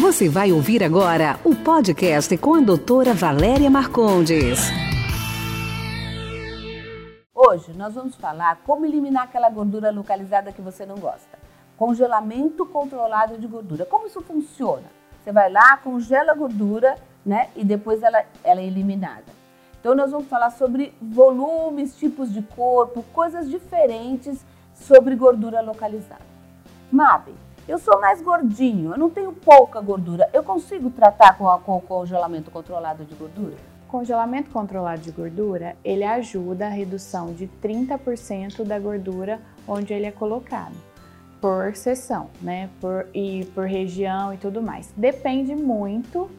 Você vai ouvir agora o podcast com a doutora Valéria Marcondes. Hoje nós vamos falar como eliminar aquela gordura localizada que você não gosta. Congelamento controlado de gordura. Como isso funciona? Você vai lá, congela a gordura, né? E depois ela, ela é eliminada. Então nós vamos falar sobre volumes, tipos de corpo, coisas diferentes sobre gordura localizada. Mabe, eu sou mais gordinho, eu não tenho pouca gordura. Eu consigo tratar com, a, com o congelamento controlado de gordura? Congelamento controlado de gordura, ele ajuda a redução de 30% da gordura onde ele é colocado, por sessão, né? Por, e por região e tudo mais. Depende muito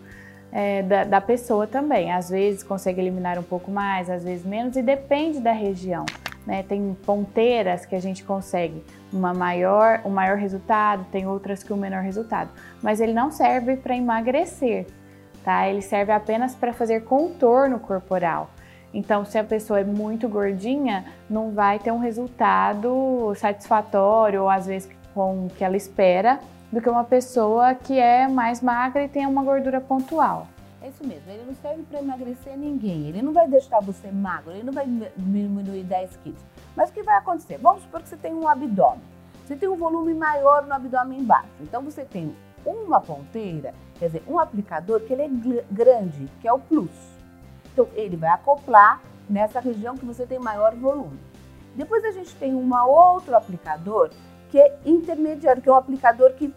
é, da, da pessoa também. Às vezes consegue eliminar um pouco mais, às vezes menos, e depende da região. Né? Tem ponteiras que a gente consegue uma maior, um maior resultado, tem outras que um menor resultado. Mas ele não serve para emagrecer, tá? Ele serve apenas para fazer contorno corporal. Então, se a pessoa é muito gordinha, não vai ter um resultado satisfatório ou às vezes com o que ela espera do que uma pessoa que é mais magra e tem uma gordura pontual. É isso mesmo, ele não serve para emagrecer ninguém, ele não vai deixar você magro, ele não vai diminuir 10 quilos. Mas o que vai acontecer? Vamos supor que você tem um abdômen, você tem um volume maior no abdômen embaixo, então você tem uma ponteira, quer dizer, um aplicador que ele é grande, que é o plus. Então ele vai acoplar nessa região que você tem maior volume. Depois a gente tem um outro aplicador que é intermediário, que é um aplicador que,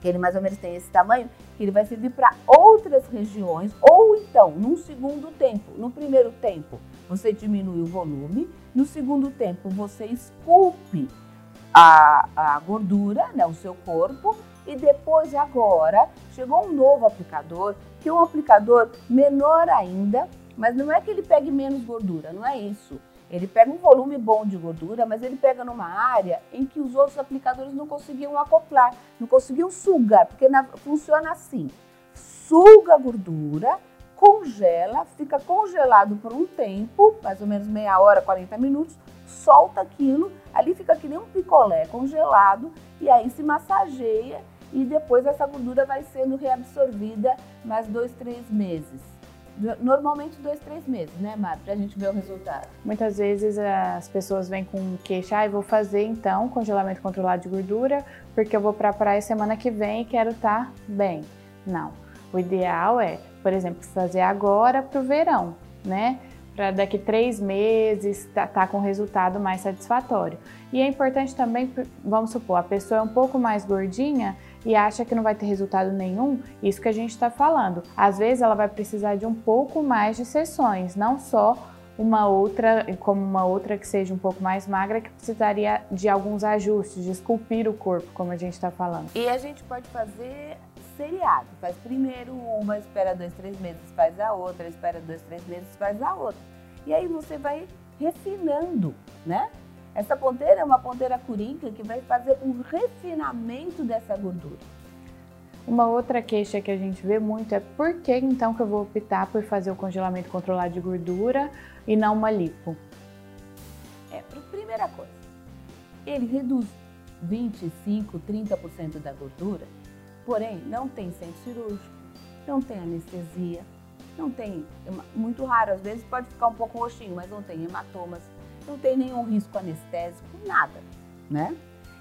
que ele mais ou menos tem esse tamanho, ele vai servir para outras regiões, ou então, num segundo tempo, no primeiro tempo, você diminui o volume, no segundo tempo, você esculpe a, a gordura, né, o seu corpo, e depois, agora, chegou um novo aplicador, que é um aplicador menor ainda, mas não é que ele pegue menos gordura, não é isso. Ele pega um volume bom de gordura, mas ele pega numa área em que os outros aplicadores não conseguiam acoplar, não conseguiam sugar, porque na, funciona assim: suga a gordura, congela, fica congelado por um tempo, mais ou menos meia hora, 40 minutos, solta aquilo, ali fica que nem um picolé congelado e aí se massageia e depois essa gordura vai sendo reabsorvida mais dois, três meses. Normalmente dois, três meses, né, Mari, pra gente ver o resultado. Muitas vezes as pessoas vêm com queixa, ah, vou fazer então congelamento controlado de gordura, porque eu vou pra praia semana que vem e quero estar tá bem. Não. O ideal é, por exemplo, fazer agora pro verão, né? Para daqui três meses tá, tá com resultado mais satisfatório. E é importante também, vamos supor, a pessoa é um pouco mais gordinha, e acha que não vai ter resultado nenhum, isso que a gente está falando. Às vezes ela vai precisar de um pouco mais de sessões, não só uma outra, como uma outra que seja um pouco mais magra, que precisaria de alguns ajustes, de esculpir o corpo, como a gente está falando. E a gente pode fazer seriado. Faz primeiro uma, espera dois, três meses, faz a outra, espera dois, três meses, faz a outra. E aí você vai refinando, né? Essa ponteira é uma ponteira coringa que vai fazer um refinamento dessa gordura. Uma outra queixa que a gente vê muito é por que então que eu vou optar por fazer o congelamento controlado de gordura e não uma lipo? É, primeira coisa, ele reduz 25, 30% da gordura, porém não tem centro cirúrgico, não tem anestesia, não tem, muito raro, às vezes pode ficar um pouco roxinho, mas não tem hematomas, não tem nenhum risco anestésico, nada, né?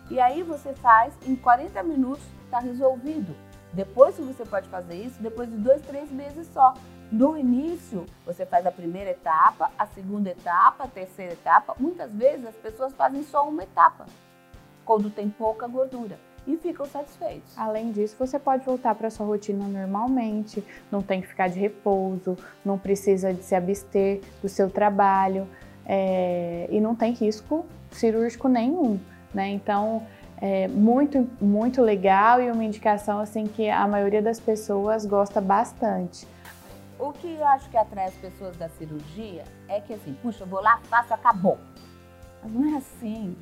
E aí você faz, em 40 minutos está resolvido. Depois que você pode fazer isso, depois de dois, três meses só. No início, você faz a primeira etapa, a segunda etapa, a terceira etapa. Muitas vezes as pessoas fazem só uma etapa, quando tem pouca gordura e ficam satisfeitos. Além disso, você pode voltar para sua rotina normalmente, não tem que ficar de repouso, não precisa de se abster do seu trabalho é, e não tem risco cirúrgico nenhum, né? Então, é muito, muito legal e uma indicação assim que a maioria das pessoas gosta bastante. O que eu acho que atrai as pessoas da cirurgia é que assim, puxa, eu vou lá, faço, acabou. Mas não é assim.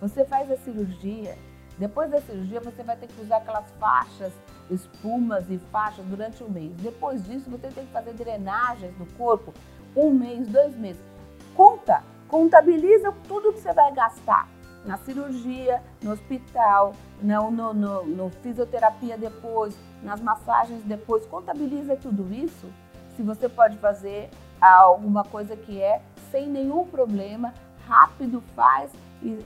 Você faz a cirurgia, depois da cirurgia você vai ter que usar aquelas faixas, espumas e faixas durante um mês. Depois disso você tem que fazer drenagens no corpo um mês, dois meses. Conta, contabiliza tudo que você vai gastar. na cirurgia, no hospital, no, no, no, no fisioterapia depois, nas massagens depois, contabiliza tudo isso. Se você pode fazer alguma coisa que é sem nenhum problema, rápido faz e,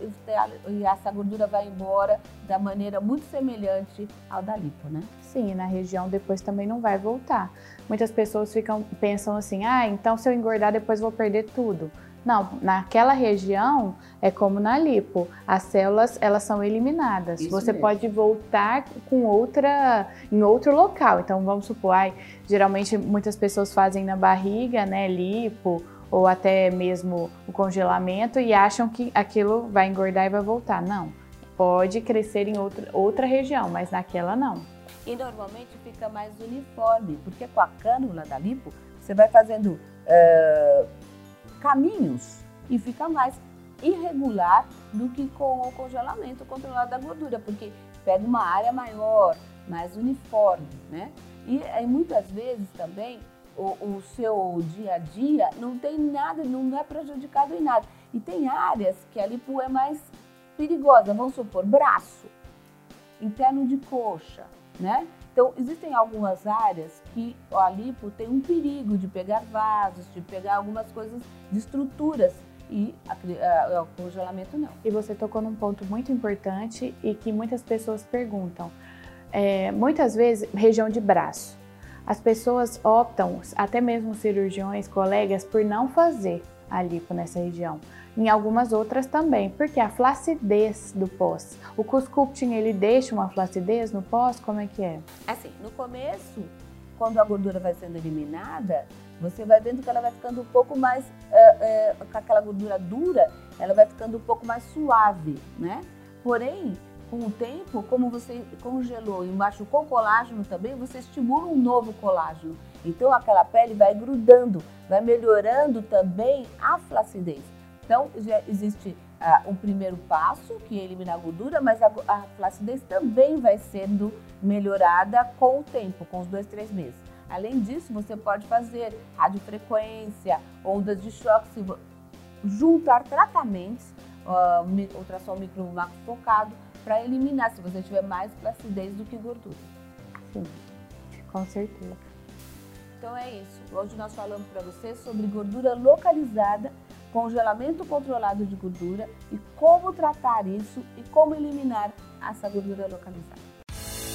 e, essa gordura vai embora da maneira muito semelhante ao da lipo, né? Sim, na região depois também não vai voltar. Muitas pessoas ficam pensam assim: "Ah, então se eu engordar depois vou perder tudo". Não, naquela região é como na lipo, as células elas são eliminadas. Isso Você mesmo. pode voltar com outra em outro local. Então vamos supor, ai, geralmente muitas pessoas fazem na barriga, né, lipo ou até mesmo o congelamento e acham que aquilo vai engordar e vai voltar. Não, pode crescer em outra, outra região, mas naquela não. E normalmente fica mais uniforme, porque com a cânula da lipo você vai fazendo uh, caminhos e fica mais irregular do que com o congelamento controlado da gordura, porque pega uma área maior, mais uniforme, né? E, e muitas vezes também o, o, seu dia a dia não tem nada, não é prejudicado em nada. E tem áreas que a lipo é mais perigosa, vamos supor, braço, interno de coxa, né? Então, existem algumas áreas que a lipo tem um perigo de pegar vasos, de pegar algumas coisas de estruturas e o congelamento não. E você tocou num ponto muito importante e que muitas pessoas perguntam. É, muitas vezes, região de braço. As pessoas optam, até mesmo cirurgiões, colegas, por não fazer a lipo nessa região. Em algumas outras também, porque a flacidez do pós. O cuscupting, ele deixa uma flacidez no pós? Como é que é? Assim, no começo, quando a gordura vai sendo eliminada, você vai vendo que ela vai ficando um pouco mais, é, é, com aquela gordura dura, ela vai ficando um pouco mais suave, né? Porém, com o tempo, como você congelou e machucou colágeno também, você estimula um novo colágeno. Então aquela pele vai grudando, vai melhorando também a flacidez. Então já existe uh, um primeiro passo, que é eliminar a gordura, mas a, a flacidez também vai sendo melhorada com o tempo, com os dois, três meses. Além disso, você pode fazer radiofrequência, ondas de choque, juntar tratamentos, uh, ultrassom micro macro focado, para eliminar se você tiver mais flacidez do que gordura. Sim, com certeza. Então é isso. Hoje nós falamos para você sobre gordura localizada, congelamento controlado de gordura e como tratar isso e como eliminar essa gordura localizada.